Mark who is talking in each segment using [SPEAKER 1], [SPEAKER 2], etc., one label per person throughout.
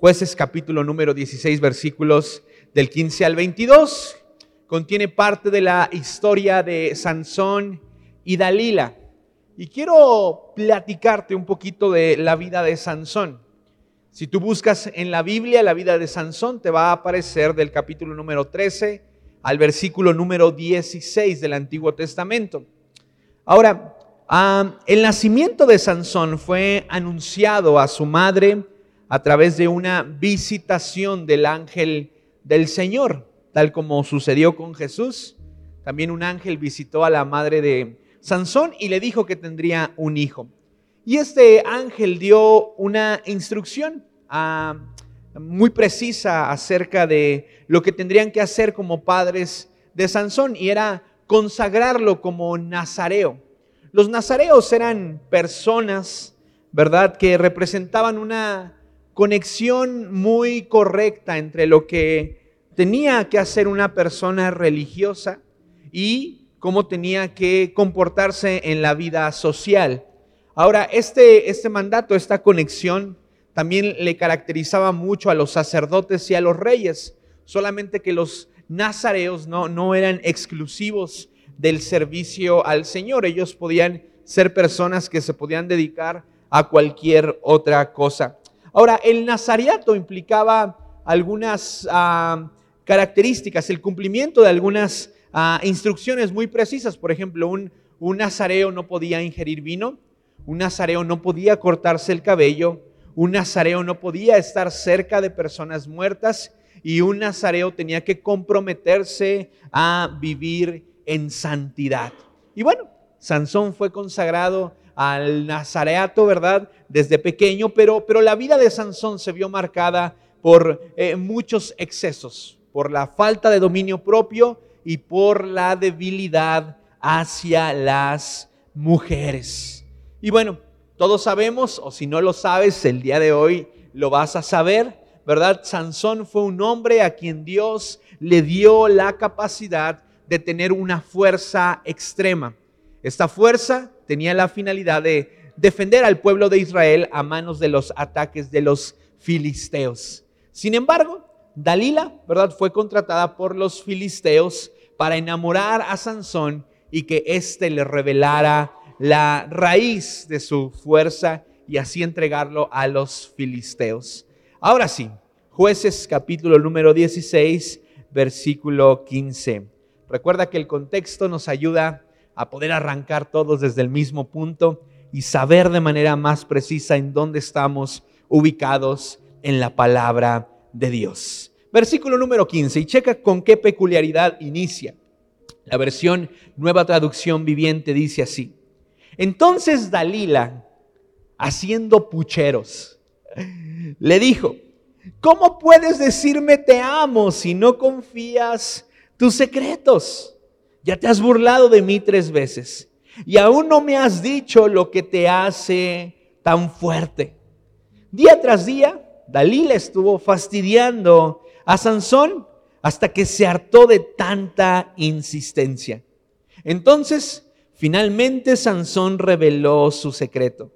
[SPEAKER 1] Jueces capítulo número 16 versículos del 15 al 22. Contiene parte de la historia de Sansón y Dalila. Y quiero platicarte un poquito de la vida de Sansón. Si tú buscas en la Biblia la vida de Sansón, te va a aparecer del capítulo número 13 al versículo número 16 del Antiguo Testamento. Ahora, el nacimiento de Sansón fue anunciado a su madre a través de una visitación del ángel del Señor, tal como sucedió con Jesús. También un ángel visitó a la madre de Sansón y le dijo que tendría un hijo. Y este ángel dio una instrucción ah, muy precisa acerca de lo que tendrían que hacer como padres de Sansón y era consagrarlo como nazareo. Los nazareos eran personas, ¿verdad?, que representaban una conexión muy correcta entre lo que tenía que hacer una persona religiosa y cómo tenía que comportarse en la vida social. Ahora, este, este mandato, esta conexión, también le caracterizaba mucho a los sacerdotes y a los reyes, solamente que los nazareos no, no eran exclusivos del servicio al Señor, ellos podían ser personas que se podían dedicar a cualquier otra cosa. Ahora, el nazareato implicaba algunas ah, características, el cumplimiento de algunas ah, instrucciones muy precisas. Por ejemplo, un, un nazareo no podía ingerir vino, un nazareo no podía cortarse el cabello, un nazareo no podía estar cerca de personas muertas y un nazareo tenía que comprometerse a vivir en santidad. Y bueno, Sansón fue consagrado al nazareato, ¿verdad? Desde pequeño, pero, pero la vida de Sansón se vio marcada por eh, muchos excesos, por la falta de dominio propio y por la debilidad hacia las mujeres. Y bueno, todos sabemos, o si no lo sabes, el día de hoy lo vas a saber, ¿verdad? Sansón fue un hombre a quien Dios le dio la capacidad de tener una fuerza extrema. Esta fuerza tenía la finalidad de defender al pueblo de Israel a manos de los ataques de los filisteos. Sin embargo, Dalila, ¿verdad? Fue contratada por los filisteos para enamorar a Sansón y que éste le revelara la raíz de su fuerza y así entregarlo a los filisteos. Ahora sí, jueces capítulo número 16, versículo 15. Recuerda que el contexto nos ayuda a poder arrancar todos desde el mismo punto y saber de manera más precisa en dónde estamos ubicados en la palabra de Dios. Versículo número 15, y checa con qué peculiaridad inicia. La versión Nueva Traducción Viviente dice así. Entonces Dalila, haciendo pucheros, le dijo, ¿cómo puedes decirme te amo si no confías tus secretos? Ya te has burlado de mí tres veces y aún no me has dicho lo que te hace tan fuerte. Día tras día, Dalila estuvo fastidiando a Sansón hasta que se hartó de tanta insistencia. Entonces Finalmente Sansón reveló su secreto.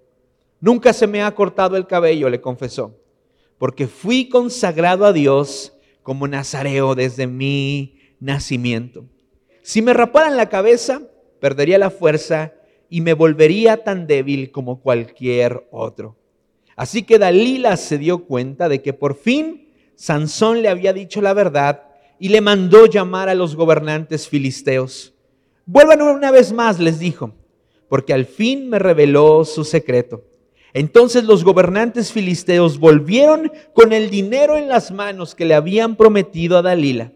[SPEAKER 1] Nunca se me ha cortado el cabello, le confesó, porque fui consagrado a Dios como nazareo desde mi nacimiento. Si me raparan la cabeza, perdería la fuerza y me volvería tan débil como cualquier otro. Así que Dalila se dio cuenta de que por fin Sansón le había dicho la verdad y le mandó llamar a los gobernantes filisteos. Vuelvan una vez más, les dijo, porque al fin me reveló su secreto. Entonces los gobernantes filisteos volvieron con el dinero en las manos que le habían prometido a Dalila.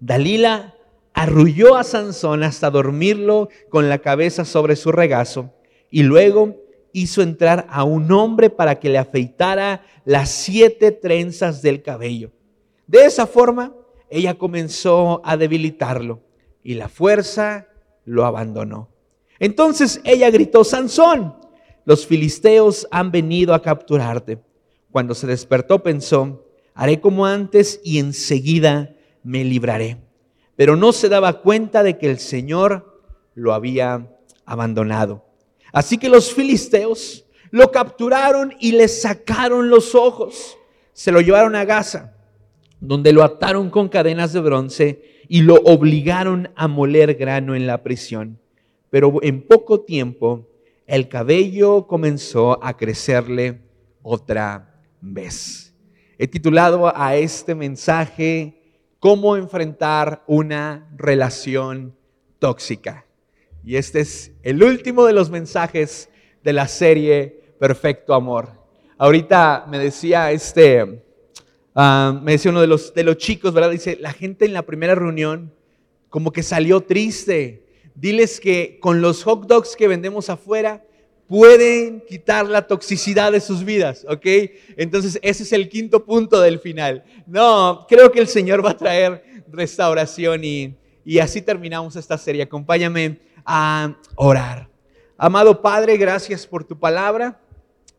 [SPEAKER 1] Dalila arrulló a Sansón hasta dormirlo con la cabeza sobre su regazo y luego hizo entrar a un hombre para que le afeitara las siete trenzas del cabello. De esa forma, ella comenzó a debilitarlo y la fuerza lo abandonó. Entonces ella gritó, Sansón, los filisteos han venido a capturarte. Cuando se despertó pensó, haré como antes y enseguida me libraré. Pero no se daba cuenta de que el Señor lo había abandonado. Así que los filisteos lo capturaron y le sacaron los ojos. se lo llevaron a Gaza, donde lo ataron con cadenas de bronce y lo obligaron a moler grano en la prisión. Pero en poco tiempo el cabello comenzó a crecerle otra vez. He titulado a este mensaje cómo enfrentar una relación tóxica. Y este es el último de los mensajes de la serie Perfecto Amor. Ahorita me decía este, ah, me decía uno de los, de los chicos, ¿verdad? Dice, la gente en la primera reunión como que salió triste. Diles que con los hot dogs que vendemos afuera, pueden quitar la toxicidad de sus vidas, ¿ok? Entonces ese es el quinto punto del final. No, creo que el Señor va a traer restauración y, y así terminamos esta serie. Acompáñame a orar. Amado Padre, gracias por tu palabra.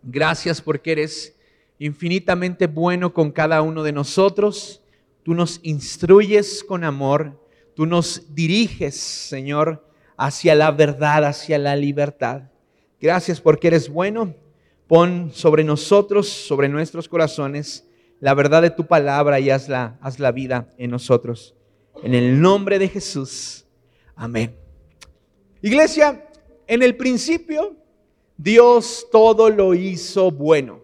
[SPEAKER 1] Gracias porque eres infinitamente bueno con cada uno de nosotros. Tú nos instruyes con amor. Tú nos diriges, Señor, hacia la verdad, hacia la libertad. Gracias porque eres bueno. Pon sobre nosotros, sobre nuestros corazones, la verdad de tu palabra y haz la, haz la vida en nosotros. En el nombre de Jesús. Amén. Iglesia, en el principio, Dios todo lo hizo bueno,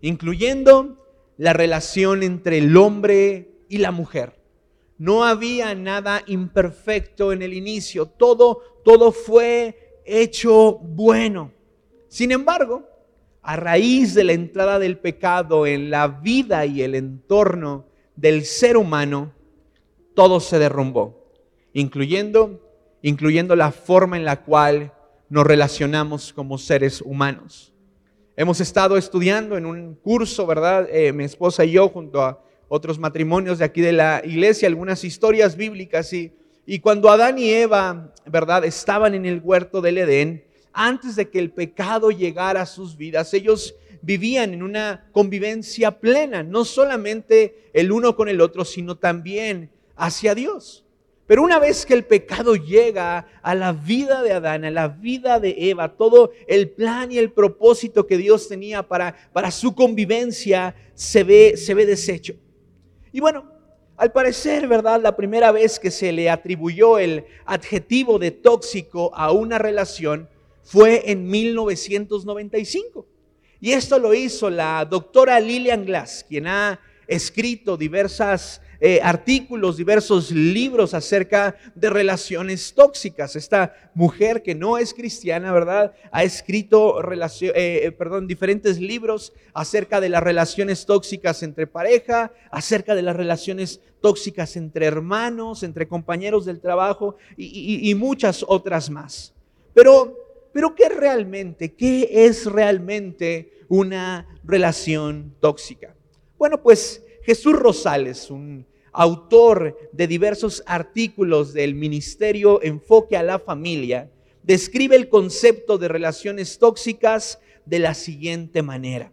[SPEAKER 1] incluyendo la relación entre el hombre y la mujer. No había nada imperfecto en el inicio, todo, todo fue hecho bueno. Sin embargo, a raíz de la entrada del pecado en la vida y el entorno del ser humano, todo se derrumbó, incluyendo, incluyendo la forma en la cual nos relacionamos como seres humanos. Hemos estado estudiando en un curso, ¿verdad? Eh, mi esposa y yo, junto a otros matrimonios de aquí de la iglesia, algunas historias bíblicas y y cuando Adán y Eva, ¿verdad?, estaban en el huerto del Edén, antes de que el pecado llegara a sus vidas, ellos vivían en una convivencia plena, no solamente el uno con el otro, sino también hacia Dios. Pero una vez que el pecado llega a la vida de Adán, a la vida de Eva, todo el plan y el propósito que Dios tenía para, para su convivencia se ve, se ve deshecho. Y bueno, al parecer, ¿verdad? La primera vez que se le atribuyó el adjetivo de tóxico a una relación fue en 1995. Y esto lo hizo la doctora Lillian Glass, quien ha escrito diversas eh, artículos, diversos libros acerca de relaciones tóxicas. Esta mujer que no es cristiana, ¿verdad? Ha escrito eh, eh, perdón, diferentes libros acerca de las relaciones tóxicas entre pareja, acerca de las relaciones tóxicas entre hermanos, entre compañeros del trabajo y, y muchas otras más. Pero, pero ¿qué realmente, qué es realmente una relación tóxica? Bueno, pues Jesús Rosales, un autor de diversos artículos del Ministerio Enfoque a la Familia, describe el concepto de relaciones tóxicas de la siguiente manera.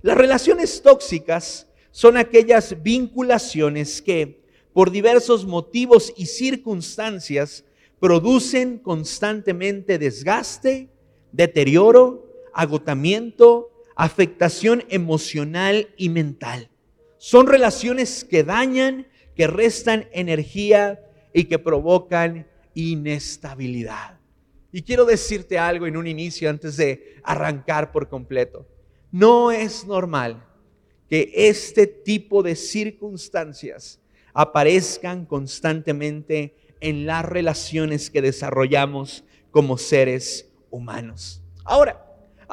[SPEAKER 1] Las relaciones tóxicas son aquellas vinculaciones que, por diversos motivos y circunstancias, producen constantemente desgaste, deterioro, agotamiento, afectación emocional y mental. Son relaciones que dañan, que restan energía y que provocan inestabilidad. Y quiero decirte algo en un inicio antes de arrancar por completo. No es normal que este tipo de circunstancias aparezcan constantemente en las relaciones que desarrollamos como seres humanos. Ahora,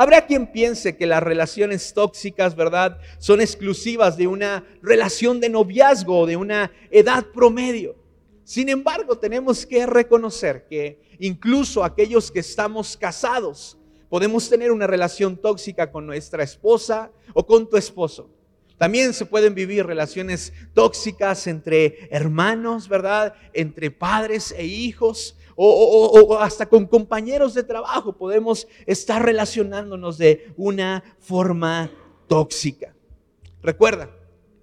[SPEAKER 1] Habrá quien piense que las relaciones tóxicas, ¿verdad?, son exclusivas de una relación de noviazgo o de una edad promedio. Sin embargo, tenemos que reconocer que incluso aquellos que estamos casados podemos tener una relación tóxica con nuestra esposa o con tu esposo. También se pueden vivir relaciones tóxicas entre hermanos, ¿verdad? Entre padres e hijos o, hasta con compañeros de trabajo podemos estar relacionándonos de una forma tóxica. Recuerda,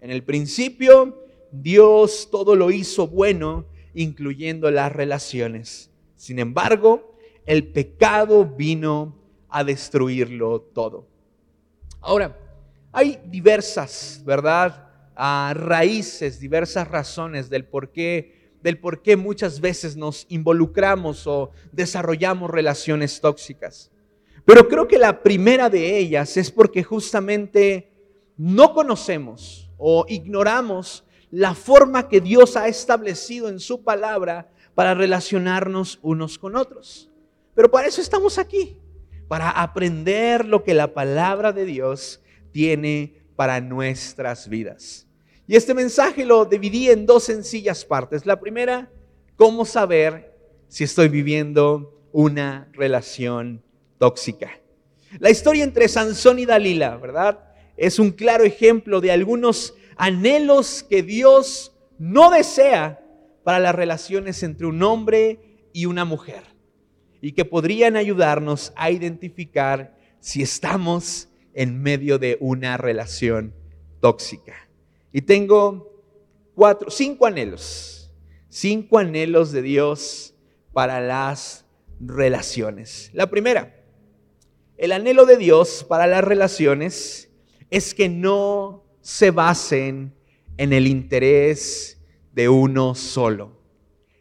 [SPEAKER 1] en el principio Dios todo lo hizo bueno, incluyendo las relaciones. Sin embargo, el pecado vino a destruirlo todo. Ahora, Hay diversas, ¿verdad? Ah, raíces, diversas razones del por qué, del por qué muchas veces nos involucramos o desarrollamos relaciones tóxicas. Pero creo que la primera de ellas es porque justamente no conocemos o ignoramos la forma que Dios ha establecido en su palabra para relacionarnos unos con otros. Pero para eso estamos aquí, para aprender lo que la palabra de Dios tiene para nuestras vidas. Y este mensaje lo dividí en dos sencillas partes. La primera, cómo saber si estoy viviendo una relación tóxica. La historia entre Sansón y Dalila, ¿verdad? Es un claro ejemplo de algunos anhelos que Dios no desea para las relaciones entre un hombre y una mujer y que podrían ayudarnos a identificar si estamos en medio de una relación tóxica. Y tengo cuatro, cinco anhelos, cinco anhelos de Dios para las relaciones. La primera, el anhelo de Dios para las relaciones es que no se basen en el interés de uno solo.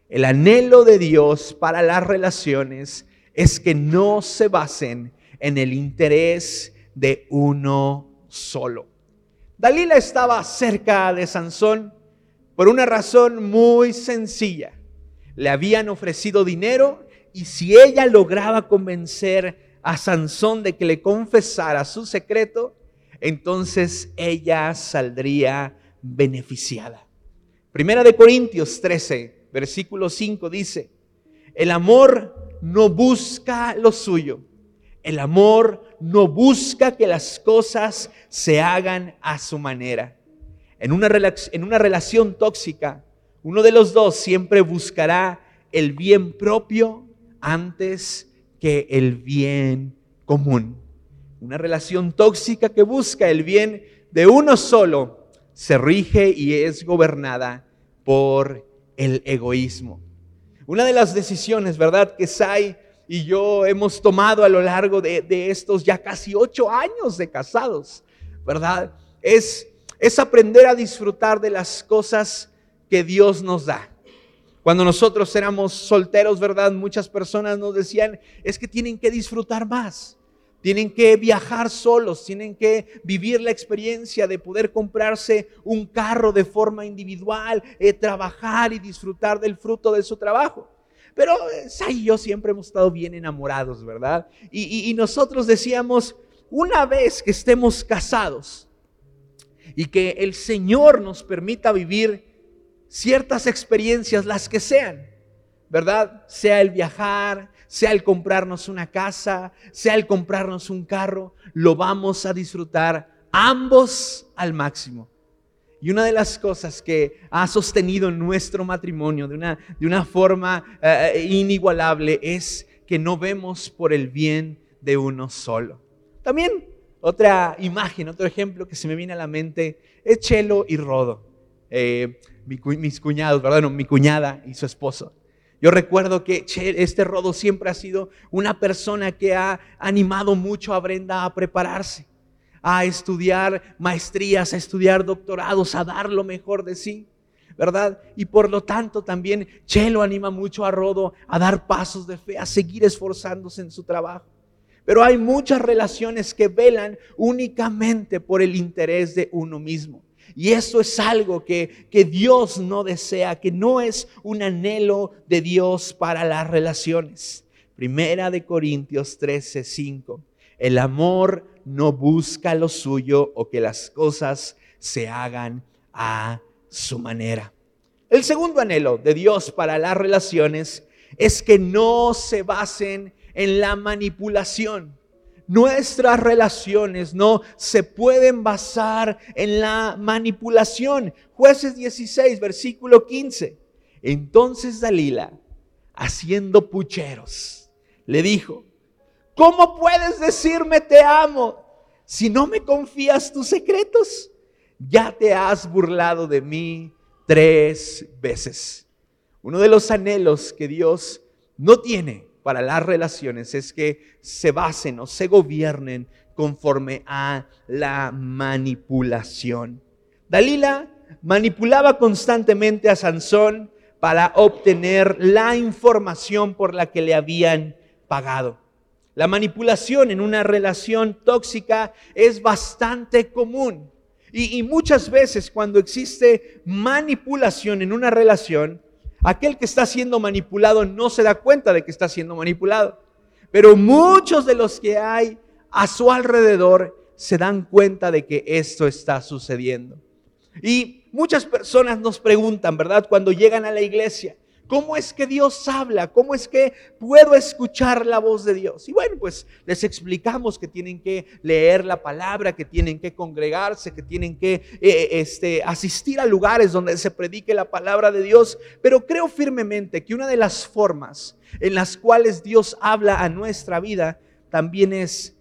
[SPEAKER 1] El anhelo de Dios para las relaciones es que no se basen en el interés de uno solo. Dalila estaba cerca de Sansón por una razón muy sencilla. Le habían ofrecido dinero y si ella lograba convencer a Sansón de que le confesara su secreto, entonces ella saldría beneficiada. Primera de Corintios 13, versículo 5 dice, el amor no busca lo suyo. El amor no busca que las cosas se hagan a su manera. En una, en una relación tóxica, uno de los dos siempre buscará el bien propio antes que el bien común. Una relación tóxica que busca el bien de uno solo se rige y es gobernada por el egoísmo. Una de las decisiones, ¿verdad?, que Sai y yo hemos tomado a lo largo de, de estos ya casi ocho años de casados, ¿verdad? Es, es aprender a disfrutar de las cosas que Dios nos da. Cuando nosotros éramos solteros, ¿verdad? Muchas personas nos decían, es que tienen que disfrutar más. Tienen que viajar solos, tienen que vivir la experiencia de poder comprarse un carro de forma individual, eh, trabajar y disfrutar del fruto de su trabajo. Pero eh, Sai y yo siempre hemos estado bien enamorados, ¿verdad? y nosotros decíamos, una vez que estemos casados y que el Señor nos permita vivir ciertas experiencias, las que sean, ¿verdad? Sea el viajar, sea el comprarnos una casa, sea el comprarnos un carro, lo vamos a disfrutar ambos al máximo. Y una de las cosas que ha sostenido nuestro matrimonio de una, de una forma eh, inigualable es que no vemos por el bien de uno solo. También otra imagen, otro ejemplo que se me viene a la mente es Chelo y Rodo. Eh, mis cuñados, ¿verdad? No, mi cuñada y su esposo. Yo recuerdo que este Rodo siempre ha sido una persona que ha animado mucho a Brenda a prepararse, a estudiar maestrías, a estudiar doctorados, a dar lo mejor de sí, ¿verdad? Y por lo tanto también Chelo anima mucho a Rodo a dar pasos de fe, a seguir esforzándose en su trabajo. Pero hay muchas relaciones que velan únicamente por el interés de uno mismo. Y eso es algo que, que Dios no desea, que no es un anhelo de Dios para las relaciones. Primera de Corintios 13, 5. El amor no busca lo suyo o que las cosas se hagan a su manera. El segundo anhelo de Dios para las relaciones es que no se basen en la manipulación nuestras relaciones no se pueden basar en la manipulación. Jueces 16, versículo 15. Entonces Dalila, haciendo pucheros, le dijo, ¿cómo puedes decirme te amo si no me confías tus secretos? Ya te has burlado de mí tres veces. Uno de los anhelos que Dios no tiene para las relaciones es que se basen o se gobiernen conforme a la manipulación. Dalila manipulaba constantemente a Sansón para obtener la información por la que le habían pagado. La manipulación en una relación tóxica es bastante común. Y, muchas veces cuando existe manipulación en una relación, aquel que está siendo manipulado no se da cuenta de que está siendo manipulado. Pero muchos de los que hay a su alrededor se dan cuenta de que esto está sucediendo. Y muchas personas nos preguntan, ¿verdad? Cuando llegan a la iglesia, ¿cómo es que Dios habla? ¿Cómo es que puedo escuchar la voz de Dios? Y bueno, pues les explicamos que tienen que leer la palabra, que tienen que congregarse, que tienen que eh, este, asistir a lugares donde se predique la palabra de Dios. Pero creo firmemente que una de las formas en las cuales Dios habla a nuestra vida también es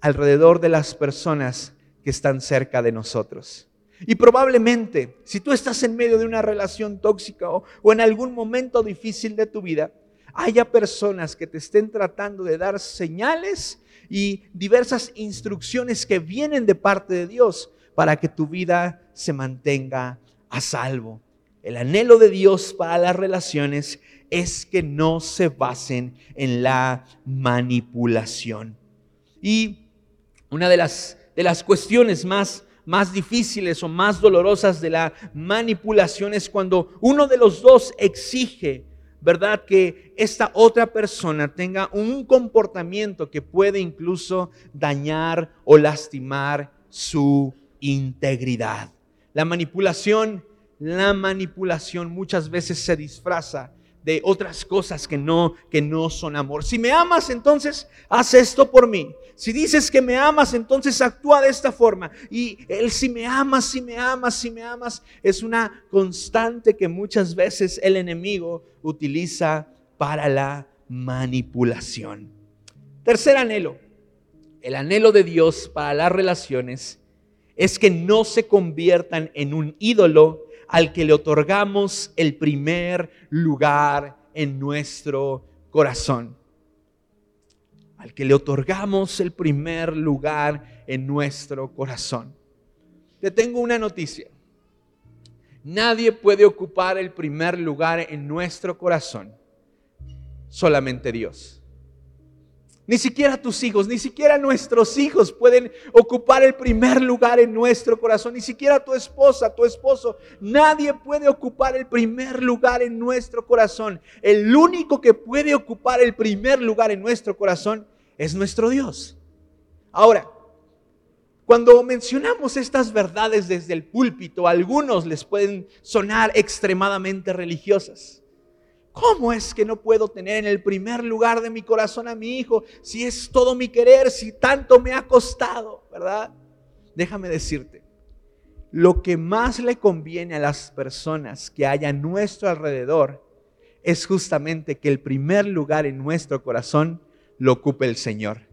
[SPEAKER 1] alrededor de las personas que están cerca de nosotros. Y probablemente, si tú estás en medio de una relación tóxica o, en algún momento difícil de tu vida, haya personas que te estén tratando de dar señales y diversas instrucciones que vienen de parte de Dios para que tu vida se mantenga a salvo. El anhelo de Dios para las relaciones es que no se basen en la manipulación. Y una de las, de las cuestiones más, más difíciles o más dolorosas de la manipulación es cuando uno de los dos exige, ¿verdad? Que esta otra persona tenga un comportamiento que puede incluso dañar o lastimar su integridad. La manipulación, la manipulación muchas veces se disfraza de otras cosas que no, que no son amor. Si me amas, entonces haz esto por mí. Si dices que me amas, entonces actúa de esta forma. Y el si me amas, si me amas, si me amas, es una constante que muchas veces el enemigo utiliza para la manipulación. Tercer anhelo, el anhelo de Dios para las relaciones es que no se conviertan en un ídolo al que le otorgamos el primer lugar en nuestro corazón. Al que le otorgamos el primer lugar en nuestro corazón. Te tengo una noticia. Nadie puede ocupar el primer lugar en nuestro corazón, solamente Dios. Ni siquiera tus hijos, ni siquiera nuestros hijos pueden ocupar el primer lugar en nuestro corazón. Ni siquiera tu esposa, tu esposo. Nadie puede ocupar el primer lugar en nuestro corazón. El único que puede ocupar el primer lugar en nuestro corazón es nuestro Dios. Ahora, cuando mencionamos estas verdades desde el púlpito, a algunos les pueden sonar extremadamente religiosas. ¿Cómo es que no puedo tener en el primer lugar de mi corazón a mi hijo si es todo mi querer, si tanto me ha costado, verdad? Déjame decirte, lo que más le conviene a las personas que hay a nuestro alrededor es justamente que el primer lugar en nuestro corazón lo ocupe el Señor.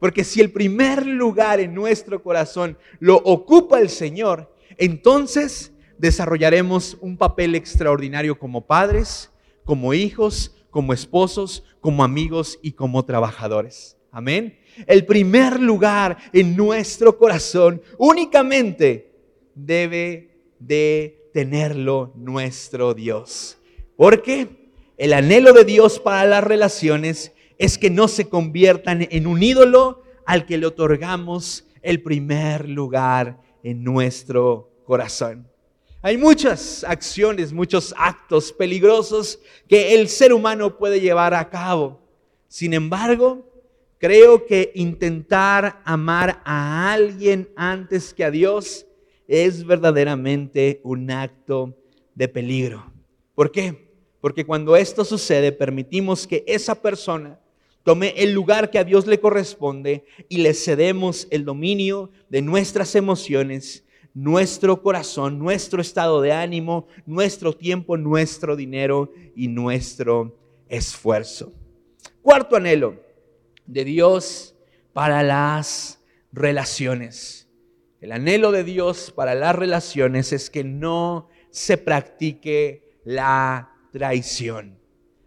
[SPEAKER 1] Porque si el primer lugar en nuestro corazón lo ocupa el Señor, entonces desarrollaremos un papel extraordinario como padres, como hijos, como esposos, como amigos y como trabajadores. Amén. El primer lugar en nuestro corazón únicamente debe de tenerlo nuestro Dios. Porque el anhelo de Dios para las relaciones es que no se conviertan en un ídolo al que le otorgamos el primer lugar en nuestro corazón. Hay muchas acciones, muchos actos peligrosos que el ser humano puede llevar a cabo. Sin embargo, creo que intentar amar a alguien antes que a Dios es verdaderamente un acto de peligro. ¿Por qué? Porque cuando esto sucede, permitimos que esa persona tome el lugar que a Dios le corresponde y le cedemos el dominio de nuestras emociones nuestro corazón, nuestro estado de ánimo, nuestro tiempo, nuestro dinero y nuestro esfuerzo. Cuarto anhelo de Dios para las relaciones. El anhelo de Dios para las relaciones es que no se practique la traición.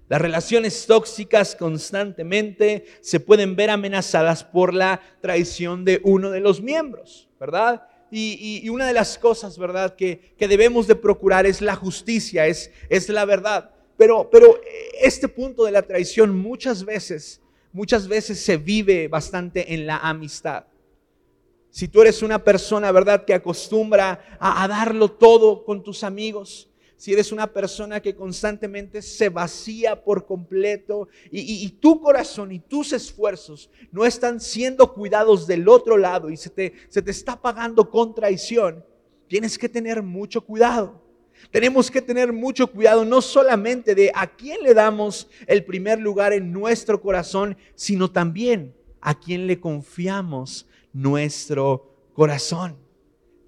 [SPEAKER 1] Las relaciones tóxicas constantemente se pueden ver amenazadas por la traición de uno de los miembros, ¿verdad? Y, una de las cosas, ¿verdad?, que, debemos de procurar es la justicia, es, es la verdad. Pero, pero este punto de la traición muchas veces, muchas veces se vive bastante en la amistad. Si tú eres una persona, ¿verdad?, que acostumbra a, darlo todo con tus amigos, si eres una persona que constantemente se vacía por completo y, tu corazón y tus esfuerzos no están siendo cuidados del otro lado y se te, se te está pagando con traición, tienes que tener mucho cuidado. Tenemos que tener mucho cuidado no solamente de a quién le damos el primer lugar en nuestro corazón, sino también a quién le confiamos nuestro corazón.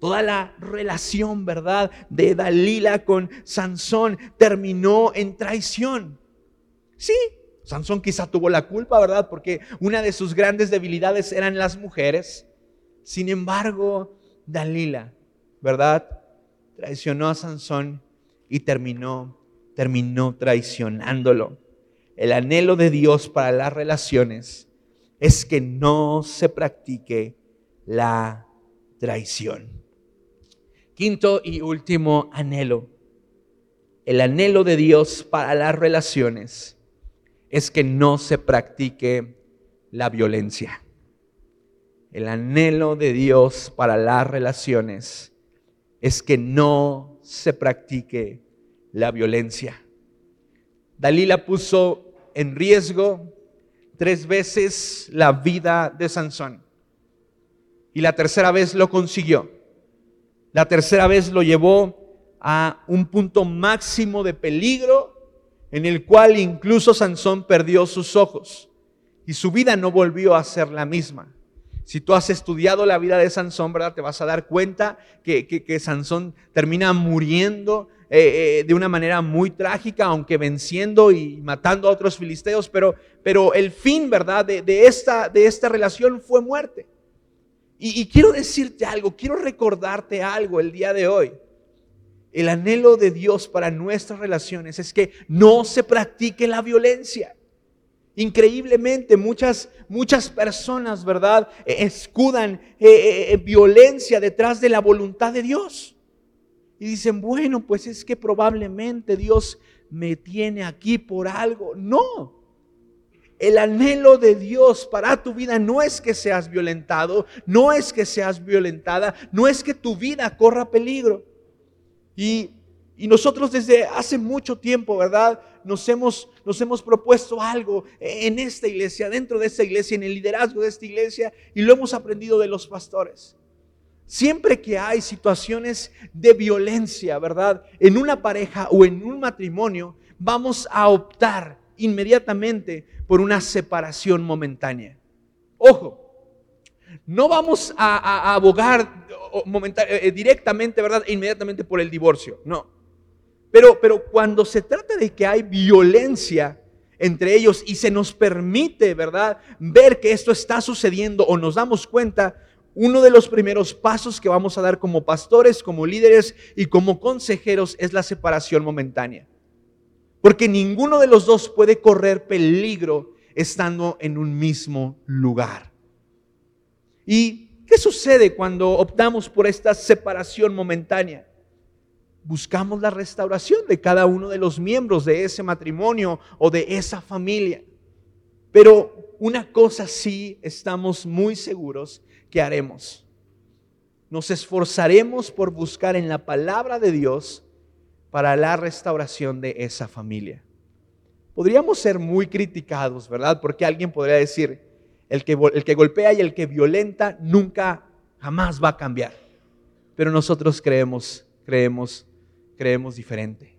[SPEAKER 1] Toda la relación, ¿verdad?, de Dalila con Sansón terminó en traición. Sí, Sansón quizá tuvo la culpa, ¿verdad? Porque una de sus grandes debilidades eran las mujeres. Sin embargo, Dalila, ¿verdad? Traicionó a Sansón y terminó, terminó traicionándolo. El anhelo de Dios para las relaciones es que no se practique la traición. Quinto y último anhelo. El anhelo de Dios para las relaciones es que no se practique la violencia. El anhelo de Dios para las relaciones es que no se practique la violencia. Dalila puso en riesgo tres veces la vida de Sansón. Y la tercera vez lo consiguió. La tercera vez lo llevó a un punto máximo de peligro en el cual incluso Sansón perdió sus ojos y su vida no volvió a ser la misma. Si tú has estudiado la vida de Sansón, ¿verdad? Te vas a dar cuenta que, Sansón termina muriendo eh, eh, de una manera muy trágica, aunque venciendo y matando a otros filisteos, pero, pero el fin, ¿verdad? De, esta, de esta relación fue muerte. Y, quiero decirte algo, quiero recordarte algo el día de hoy. El anhelo de Dios para nuestras relaciones es que no se practique la violencia. Increíblemente, muchas, muchas personas, ¿verdad?, eh, escudan eh, eh, violencia detrás de la voluntad de Dios. Y dicen, bueno, pues es que probablemente Dios me tiene aquí por algo. No. El anhelo de Dios para tu vida no es que seas violentado, no es que seas violentada, no es que tu vida corra peligro. Y, nosotros desde hace mucho tiempo, ¿verdad? nos hemos, nos hemos propuesto algo en esta iglesia, dentro de esta iglesia, en el liderazgo de esta iglesia, y lo hemos aprendido de los pastores. Siempre que hay situaciones de violencia, ¿verdad? En una pareja o en un matrimonio, vamos a optar inmediatamente por una separación momentánea. Ojo, no vamos a, abogar eh, directamente, ¿verdad? Inmediatamente por el divorcio, no. Pero, pero cuando se trata de que hay violencia entre ellos y se nos permite, ¿verdad?, ver que esto está sucediendo o nos damos cuenta, uno de los primeros pasos que vamos a dar como pastores, como líderes y como consejeros es la separación momentánea. Porque ninguno de los dos puede correr peligro estando en un mismo lugar. ¿Y qué sucede cuando optamos por esta separación momentánea? buscamos la restauración de cada uno de los miembros de ese matrimonio o de esa familia. Pero una cosa sí estamos muy seguros que haremos. Nos esforzaremos por buscar en la palabra de Dios para la restauración de esa familia. Podríamos ser muy criticados, ¿verdad? Porque alguien podría decir, el que, el que golpea y el que violenta nunca, jamás va a cambiar. Pero nosotros creemos, creemos creemos diferente.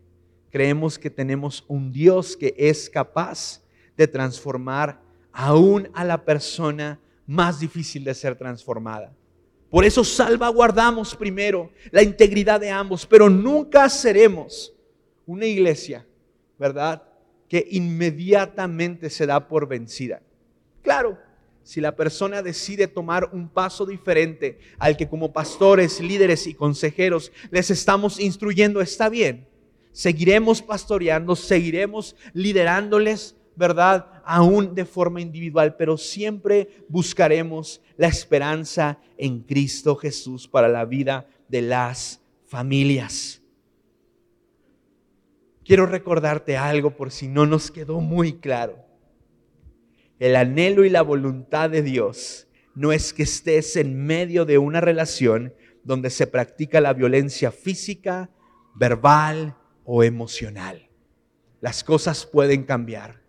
[SPEAKER 1] Creemos que tenemos un Dios que es capaz de transformar aún a la persona más difícil de ser transformada. Por eso salvaguardamos primero la integridad de ambos, pero nunca seremos una iglesia, ¿verdad? Que inmediatamente se da por vencida. Claro, si la persona decide tomar un paso diferente al que como pastores, líderes y consejeros les estamos instruyendo, está bien. Seguiremos pastoreando, seguiremos liderándoles, ¿verdad? Aún de forma individual, pero siempre buscaremos la esperanza en Cristo Jesús para la vida de las familias. Quiero recordarte algo por si no nos quedó muy claro. El anhelo y la voluntad de Dios no es que estés en medio de una relación donde se practica la violencia física, verbal, o emocional. Las cosas pueden cambiar.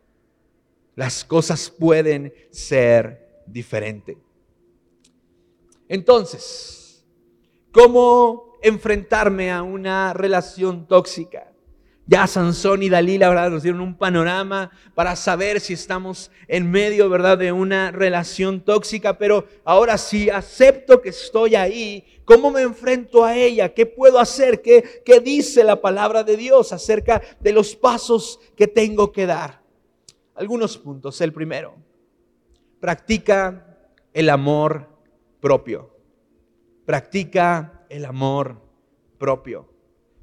[SPEAKER 1] Las cosas pueden ser diferentes. Entonces, ¿cómo enfrentarme a una relación tóxica? Ya Sansón y Dalila, ¿verdad? Nos dieron un panorama para saber si estamos en medio, ¿verdad? De una relación tóxica, pero ahora sí acepto que estoy ahí. ¿Cómo me enfrento a ella? ¿Qué puedo hacer? ¿Qué, qué dice la palabra de Dios acerca de los pasos que tengo que dar? Algunos puntos. El primero, practica el amor propio. Practica el amor propio.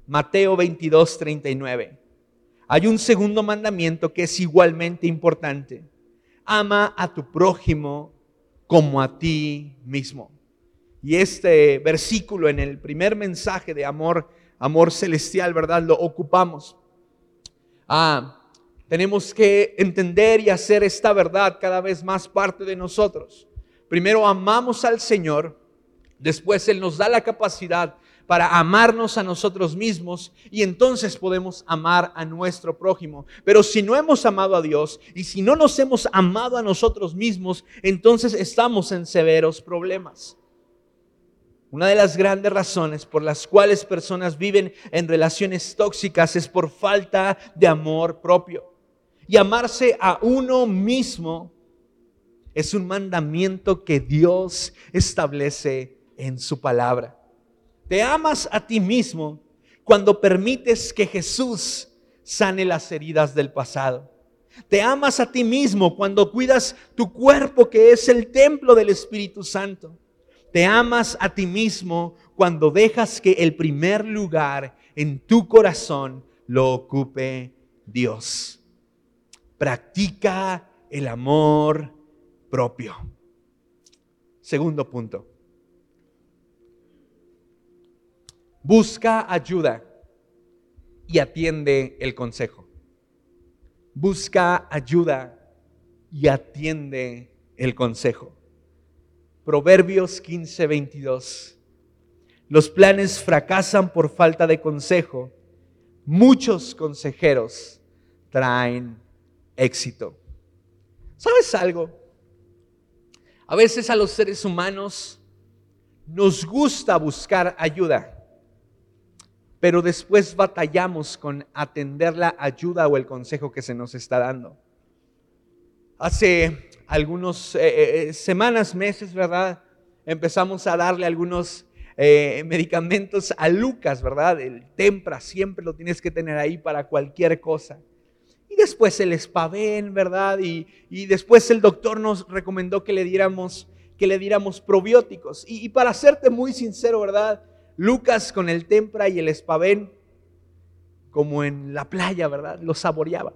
[SPEAKER 1] Mateo 22, 39. Hay un segundo mandamiento que es igualmente importante. Ama a tu prójimo como a ti mismo. Y este versículo en el primer mensaje de amor, amor celestial, ¿verdad? Lo ocupamos. Ah, tenemos que entender y hacer esta verdad cada vez más parte de nosotros. Primero amamos al Señor, después Él nos da la capacidad para amarnos a nosotros mismos y entonces podemos amar a nuestro prójimo. Pero si no hemos amado a Dios y si no nos hemos amado a nosotros mismos, entonces estamos en severos problemas. Una de las grandes razones por las cuales personas viven en relaciones tóxicas es por falta de amor propio. Y amarse a uno mismo es un mandamiento que Dios establece en su palabra. Te amas a ti mismo cuando permites que Jesús sane las heridas del pasado. Te amas a ti mismo cuando cuidas tu cuerpo que es el templo del Espíritu Santo. Te amas a ti mismo cuando dejas que el primer lugar en tu corazón lo ocupe Dios. Practica el amor propio. Segundo punto. Busca ayuda y atiende el consejo. Busca ayuda y atiende el consejo. Proverbios 15, 22. Los planes fracasan por falta de consejo. Muchos consejeros traen éxito. ¿Sabes algo? A veces a los seres humanos nos gusta buscar ayuda pero después batallamos con atender la ayuda o el consejo que se nos está dando. Hace algunas eh, eh, eh, semanas, meses, ¿verdad? Empezamos a darle algunos medicamentos a Lucas, ¿verdad? El tempra siempre lo tienes que tener ahí para cualquier cosa. Y después el espaven, ¿verdad? Y, y después el doctor nos recomendó que le diéramos, que le diéramos probióticos. Y, y para serte muy sincero, ¿verdad? Lucas con el tempra y el espavén, como en la playa, ¿verdad? Lo saboreaba.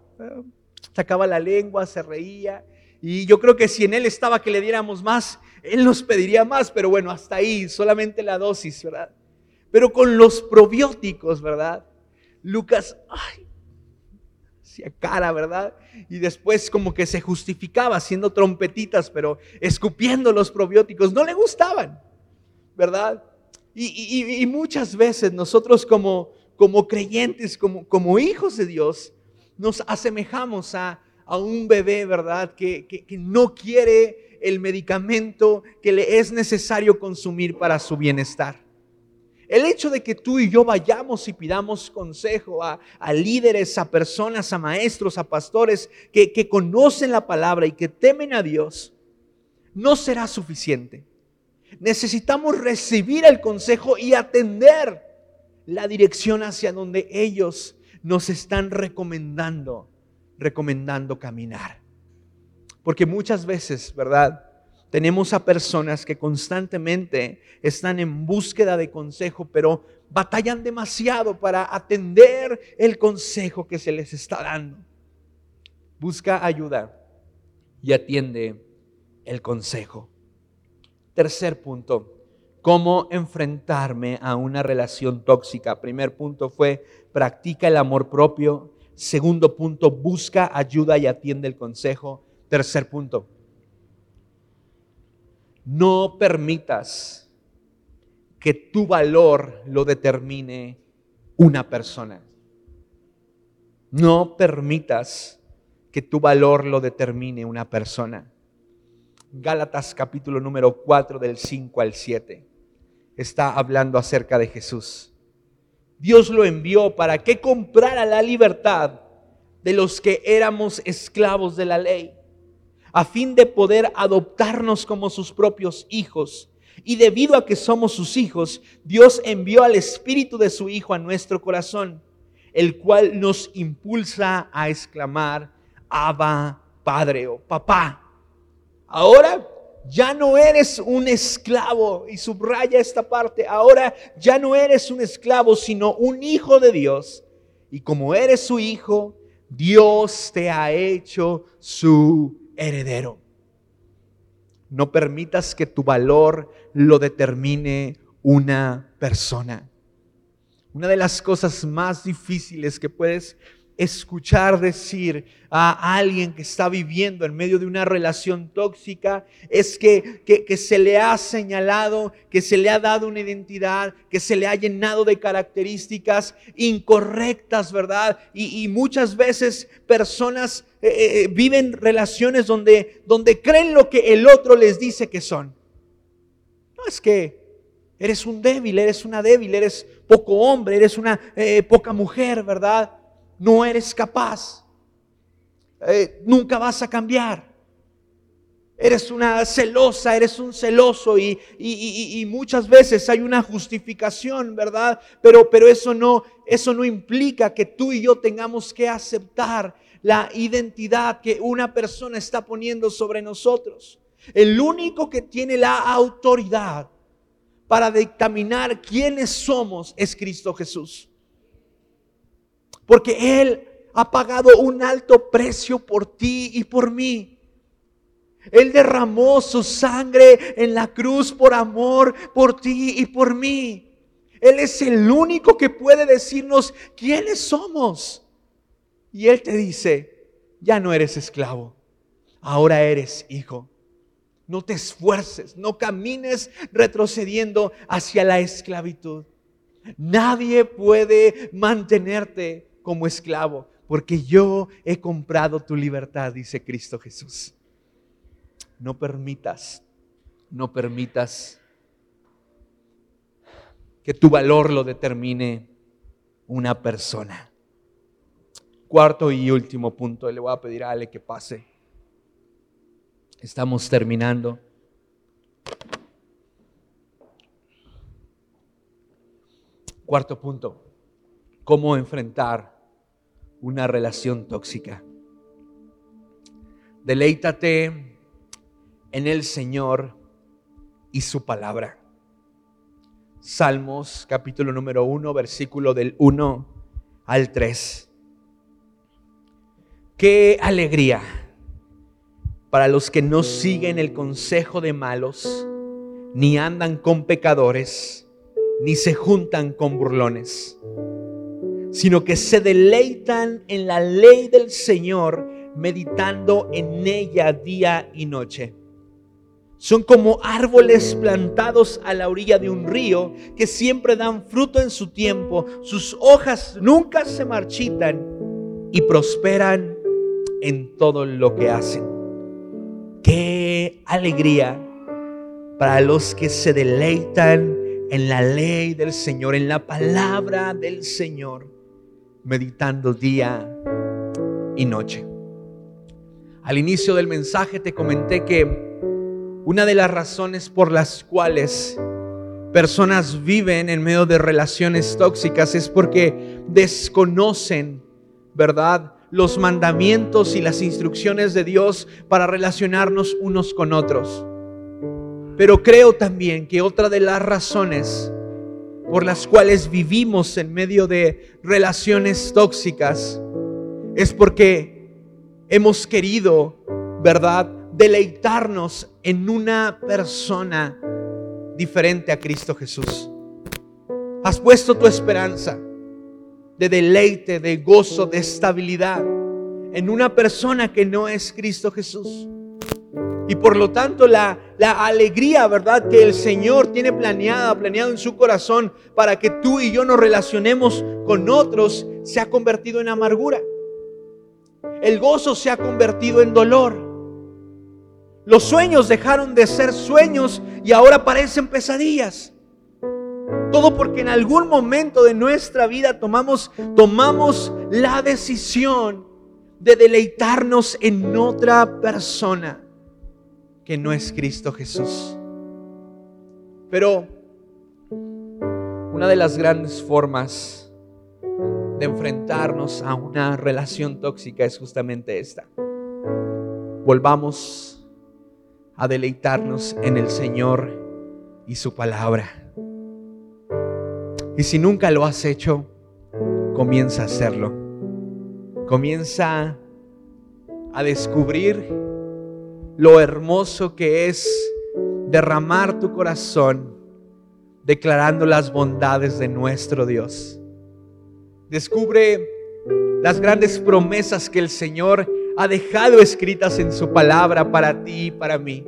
[SPEAKER 1] Sacaba la lengua, se reía. Y yo creo que si en él estaba que le diéramos más, él nos pediría más, pero bueno, hasta ahí, solamente la dosis, ¿verdad? Pero con los probióticos, ¿verdad? Lucas, ay, cara, ¿verdad? Y después como que se justificaba haciendo trompetitas, pero escupiendo los probióticos, no le gustaban, ¿verdad? Y, muchas veces nosotros como, como creyentes, como, como hijos de Dios, nos asemejamos a, a un bebé, ¿verdad? Que, que, no quiere el medicamento que le es necesario consumir para su bienestar. El hecho de que tú y yo vayamos y pidamos consejo a, líderes, a personas, a maestros, a pastores que, que conocen la palabra y que temen a Dios, no será suficiente. Necesitamos recibir el consejo y atender la dirección hacia donde ellos nos están recomendando, recomendando caminar. Porque muchas veces, ¿verdad? Tenemos a personas que constantemente están en búsqueda de consejo, pero batallan demasiado para atender el consejo que se les está dando. Busca ayuda y atiende el consejo. Tercer punto, cómo enfrentarme a una relación tóxica. Primer punto fue, practica el amor propio. Segundo punto, busca ayuda y atiende el consejo. Tercer punto, no permitas que tu valor lo determine una persona. No permitas que tu valor lo determine una persona. Gálatas capítulo número 4 del 5 al 7 está hablando acerca de Jesús. Dios lo envió para que comprara la libertad de los que éramos esclavos de la ley, a fin de poder adoptarnos como sus propios hijos. Y debido a que somos sus hijos, Dios envió al Espíritu de su Hijo a nuestro corazón, el cual nos impulsa a exclamar, Abba, Padre o Papá. Ahora ya no eres un esclavo, y subraya esta parte, ahora ya no eres un esclavo, sino un hijo de Dios. Y como eres su hijo, Dios te ha hecho su heredero. No permitas que tu valor lo determine una persona. Una de las cosas más difíciles que puedes escuchar decir a alguien que está viviendo en medio de una relación tóxica es que, que, se le ha señalado, que se le ha dado una identidad, que se le ha llenado de características incorrectas, ¿verdad? Y, muchas veces personas eh, eh, eh, viven relaciones donde, donde creen lo que el otro les dice que son. No es que eres un débil, eres una débil, eres poco hombre, eres una poca mujer, ¿verdad? No eres capaz. Eh, nunca vas a cambiar. Eres una celosa, eres un celoso y, muchas veces hay una justificación, ¿verdad? Pero, pero eso, no, eso no implica que tú y yo tengamos que aceptar la identidad que una persona está poniendo sobre nosotros. El único que tiene la autoridad para dictaminar quiénes somos es Cristo Jesús. Porque Él ha pagado un alto precio por ti y por mí. Él derramó su sangre en la cruz por amor por ti y por mí. Él es el único que puede decirnos quiénes somos. Y Él te dice, ya no eres esclavo, ahora eres hijo. No te esfuerces, no camines retrocediendo hacia la esclavitud. Nadie puede mantenerte como esclavo, porque yo he comprado tu libertad, dice Cristo Jesús. No permitas, no permitas que tu valor lo determine una persona. Cuarto y último punto, le voy a pedir a Ale que pase. Estamos terminando. Cuarto punto, cómo enfrentar una relación tóxica. Deleítate en el Señor y su palabra. Salmos capítulo número 1, versículo del 1 al 3. Qué alegría para los que no siguen el consejo de malos, ni andan con pecadores, ni se juntan con burlones sino que se deleitan en la ley del Señor, meditando en ella día y noche. Son como árboles plantados a la orilla de un río que siempre dan fruto en su tiempo, sus hojas nunca se marchitan y prosperan en todo lo que hacen. Qué alegría para los que se deleitan en la ley del Señor, en la palabra del Señor meditando día y noche. Al inicio del mensaje te comenté que una de las razones por las cuales personas viven en medio de relaciones tóxicas es porque desconocen, ¿verdad? Los mandamientos y las instrucciones de Dios para relacionarnos unos con otros. Pero creo también que otra de las razones por las cuales vivimos en medio de relaciones tóxicas es porque hemos querido, ¿verdad?, deleitarnos en una persona diferente a Cristo Jesús. Has puesto tu esperanza de deleite, de gozo, de estabilidad en una persona que no es Cristo Jesús. Y por lo tanto la, la, alegría, ¿verdad? Que el Señor tiene planeada, planeado en su corazón para que tú y yo nos relacionemos con otros, se ha convertido en amargura. El gozo se ha convertido en dolor. Los sueños dejaron de ser sueños y ahora parecen pesadillas. Todo porque en algún momento de nuestra vida tomamos, tomamos la decisión de deleitarnos en otra persona que no es Cristo Jesús. Pero una de las grandes formas de enfrentarnos a una relación tóxica es justamente esta. Volvamos a deleitarnos en el Señor y su palabra. Y si nunca lo has hecho, comienza a hacerlo. Comienza a descubrir lo hermoso que es derramar tu corazón declarando las bondades de nuestro Dios. Descubre las grandes promesas que el Señor ha dejado escritas en su palabra para ti y para mí.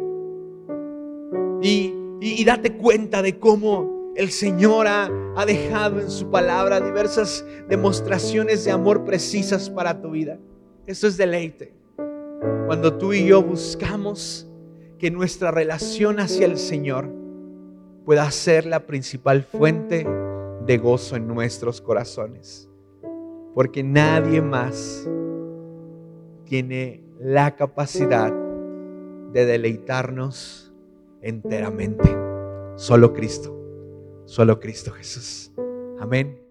[SPEAKER 1] Y, y, date cuenta de cómo el Señor ha, ha dejado en su palabra diversas demostraciones de amor precisas para tu vida. Eso es deleite. Cuando tú y yo buscamos que nuestra relación hacia el Señor pueda ser la principal fuente de gozo en nuestros corazones. Porque nadie más tiene la capacidad de deleitarnos enteramente. Solo Cristo, solo Cristo Jesús. Amén.